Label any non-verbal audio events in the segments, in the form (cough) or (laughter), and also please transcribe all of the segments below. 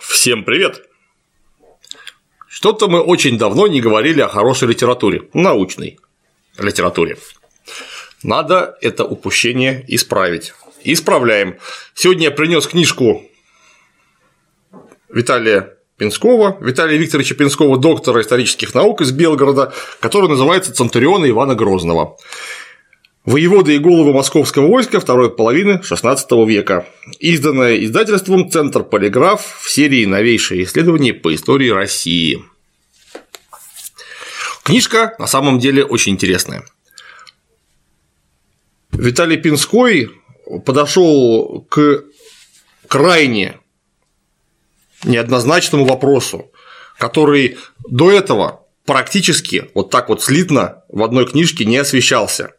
Всем привет! Что-то мы очень давно не говорили о хорошей литературе, научной литературе. Надо это упущение исправить. Исправляем. Сегодня я принес книжку Виталия Пинского, Виталия Викторовича Пинского, доктора исторических наук из Белгорода, которая называется «Центуриона Ивана Грозного». Воеводы и головы московского войска второй половины XVI века, изданная издательством «Центр Полиграф» в серии «Новейшие исследования по истории России». Книжка на самом деле очень интересная. Виталий Пинской подошел к крайне неоднозначному вопросу, который до этого практически вот так вот слитно в одной книжке не освещался.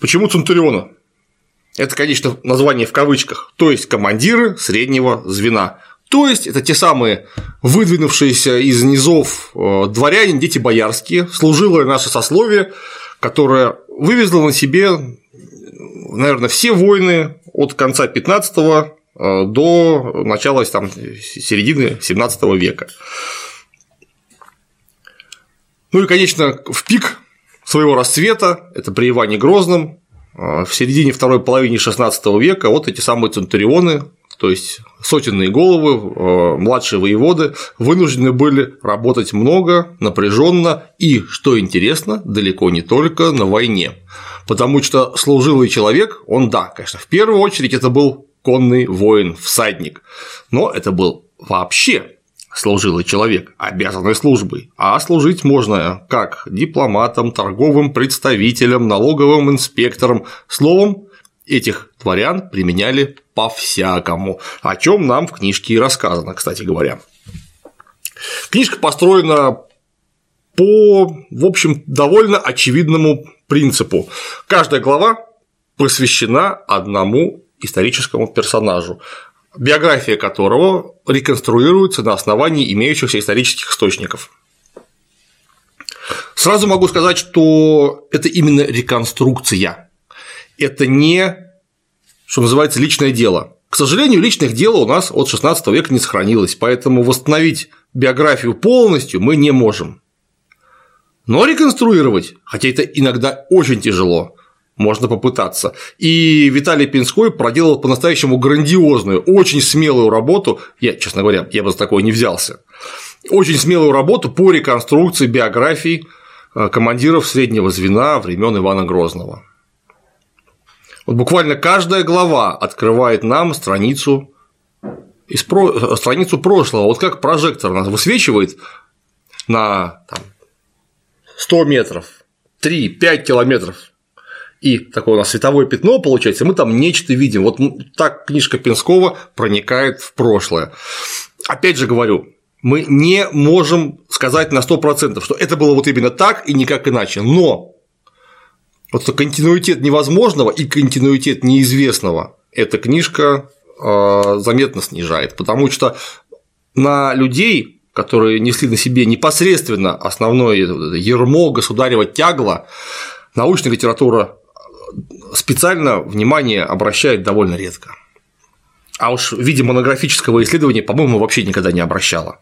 Почему Центуриона? Это, конечно, название в кавычках, то есть командиры среднего звена. То есть это те самые выдвинувшиеся из низов э, дворяне, дети боярские, служилое наше сословие, которое вывезло на себе, наверное, все войны от конца 15 э, до начала там, середины 17 века. Ну и, конечно, в пик своего расцвета, это при Иване Грозном, а, в середине второй половины XVI века вот эти самые центурионы, то есть сотенные головы, а, младшие воеводы вынуждены были работать много, напряженно и, что интересно, далеко не только на войне. Потому что служилый человек, он, да, конечно, в первую очередь это был конный воин, всадник, но это был вообще служилый человек, обязанный службой, а служить можно как дипломатом, торговым представителем, налоговым инспектором, словом, этих дворян применяли по-всякому, о чем нам в книжке и рассказано, кстати говоря. Книжка построена по, в общем, довольно очевидному принципу. Каждая глава посвящена одному историческому персонажу биография которого реконструируется на основании имеющихся исторических источников. Сразу могу сказать, что это именно реконструкция. Это не, что называется, личное дело. К сожалению, личных дел у нас от XVI века не сохранилось, поэтому восстановить биографию полностью мы не можем. Но реконструировать, хотя это иногда очень тяжело, можно попытаться. И Виталий Пинской проделал по-настоящему грандиозную, очень смелую работу, я, честно говоря, я бы за такое не взялся, очень смелую работу по реконструкции биографий э, командиров среднего звена времен Ивана Грозного. Вот буквально каждая глава открывает нам страницу из про... Э, страницу прошлого. Вот как прожектор нас высвечивает на там, 100 метров, 3-5 километров и такое у нас световое пятно получается, мы там нечто видим. Вот так книжка Пинского проникает в прошлое. Опять же говорю, мы не можем сказать на 100%, что это было вот именно так и никак иначе, но вот континуитет невозможного и континуитет неизвестного эта книжка а, заметно снижает, потому что на людей, которые несли на себе непосредственно основное ермо государева тягла, научная литература специально внимание обращает довольно редко. А уж в виде монографического исследования, по-моему, вообще никогда не обращала.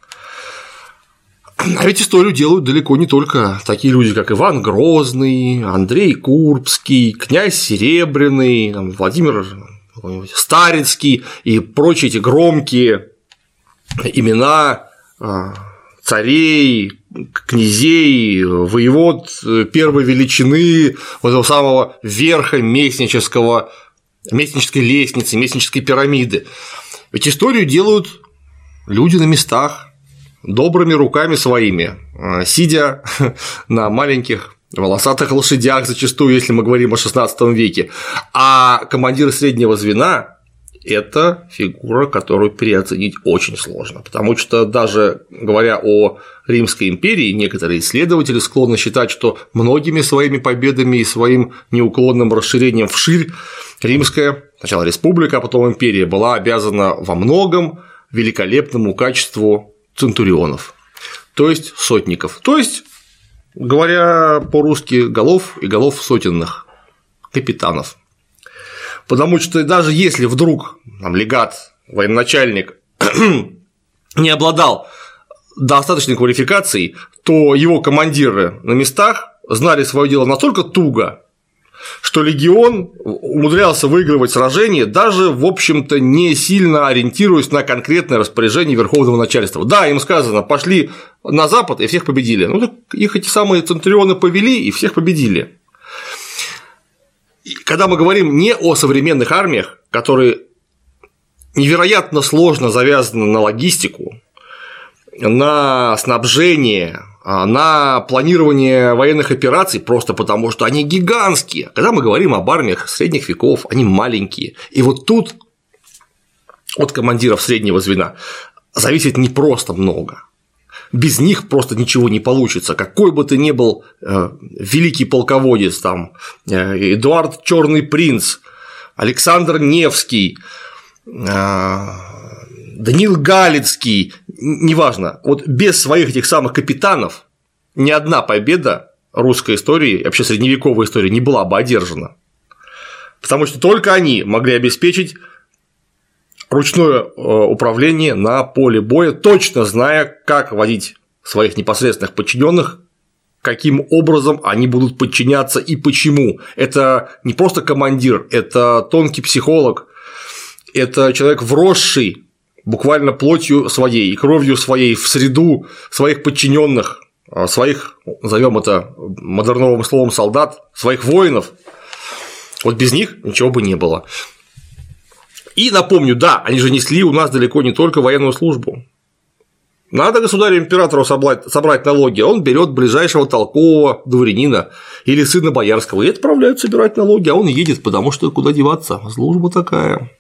А ведь историю делают далеко не только такие люди, как Иван Грозный, Андрей Курбский, князь Серебряный, Владимир Старицкий и прочие эти громкие имена а, царей, князей, воевод первой величины, вот этого самого верха местнического, местнической лестницы, местнической пирамиды. Ведь историю делают люди на местах, добрыми руками своими, а, сидя (laughs) на маленьких волосатых лошадях зачастую, если мы говорим о XVI веке, а командиры среднего звена это фигура, которую переоценить очень сложно, потому что даже говоря о Римской империи, некоторые исследователи склонны считать, что многими своими победами и своим неуклонным расширением вширь Римская, сначала республика, а потом империя, была обязана во многом великолепному качеству центурионов, то есть сотников, то есть, говоря по-русски, голов и голов сотенных капитанов. Потому что даже если вдруг там, легат, военачальник (clears throat) не обладал достаточной квалификацией, то его командиры на местах знали свое дело настолько туго, что легион умудрялся выигрывать сражения, даже, в общем-то, не сильно ориентируясь на конкретное распоряжение верховного начальства. Да, им сказано, пошли на запад и всех победили. Ну, так их эти самые центрионы повели и всех победили. Когда мы говорим не о современных армиях, которые невероятно сложно завязаны на логистику, на снабжение, а, на планирование военных операций просто потому, что они гигантские. Когда мы говорим об армиях средних веков, они маленькие. И вот тут от командиров среднего звена зависит не просто много. Без них просто ничего не получится. Какой бы ты ни был э, великий полководец, там, э, Эдуард Черный принц, Александр Невский, э, Данил Галицкий, неважно, вот без своих этих самых капитанов ни одна победа русской истории, вообще средневековой истории не была бы одержана. Потому что только они могли обеспечить ручное э, управление на поле боя, точно зная, как водить своих непосредственных подчиненных, каким образом они будут подчиняться и почему. Это не просто командир, это тонкий психолог, это человек вросший буквально плотью своей и кровью своей в среду своих подчиненных, а, своих, назовем это модерновым словом солдат, своих воинов. Вот без них ничего бы не было. И напомню, да, они же несли у нас далеко не только военную службу. Надо государю-императору собрать, налоги, он берет ближайшего толкового дворянина или сына боярского и отправляют собирать налоги, а он едет, потому что куда деваться, служба такая.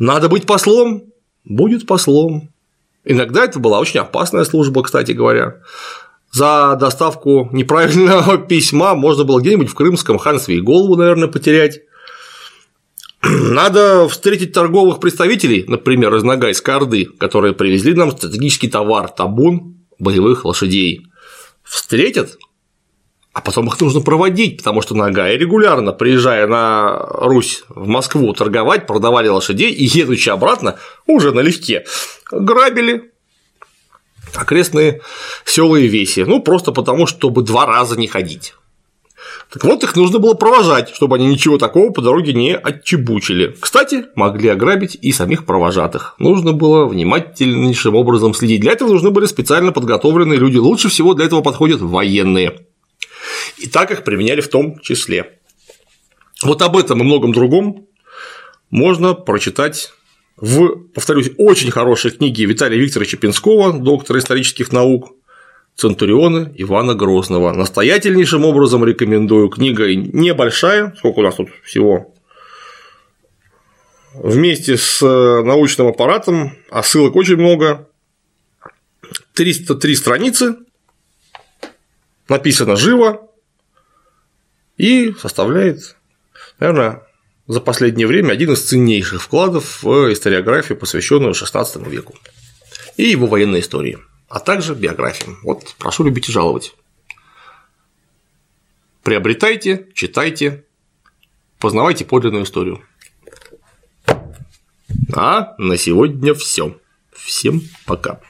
Надо быть послом, будет послом. Иногда это была очень опасная служба, кстати говоря. За доставку неправильного (laughs) письма можно было где-нибудь в Крымском ханстве и голову, наверное, потерять. (clears throat) Надо встретить торговых представителей, например, из Ногайской Орды, которые привезли нам стратегический товар – табун боевых лошадей. Встретят, а потом их нужно проводить, потому что Нагая регулярно, приезжая на Русь в Москву торговать, продавали лошадей и, едучи обратно, уже налегке, грабили окрестные села и веси, ну просто потому, чтобы два раза не ходить. Так вот, их нужно было провожать, чтобы они ничего такого по дороге не отчебучили. Кстати, могли ограбить и самих провожатых. Нужно было внимательнейшим образом следить. Для этого нужны были специально подготовленные люди. Лучше всего для этого подходят военные. И так их применяли в том числе. Вот об этом и многом другом можно прочитать в, повторюсь, очень хорошей книге Виталия Викторовича Пинского, доктора исторических наук, Центурионы Ивана Грозного. Настоятельнейшим образом рекомендую. Книга небольшая, сколько у нас тут всего. Вместе с научным аппаратом, а ссылок очень много, 303 страницы, написано живо, и составляет, наверное, за последнее время один из ценнейших вкладов в историографию, посвященную XVI веку. И его военной истории, а также биографии. Вот прошу любить и жаловать. Приобретайте, читайте, познавайте подлинную историю. А на сегодня все. Всем пока.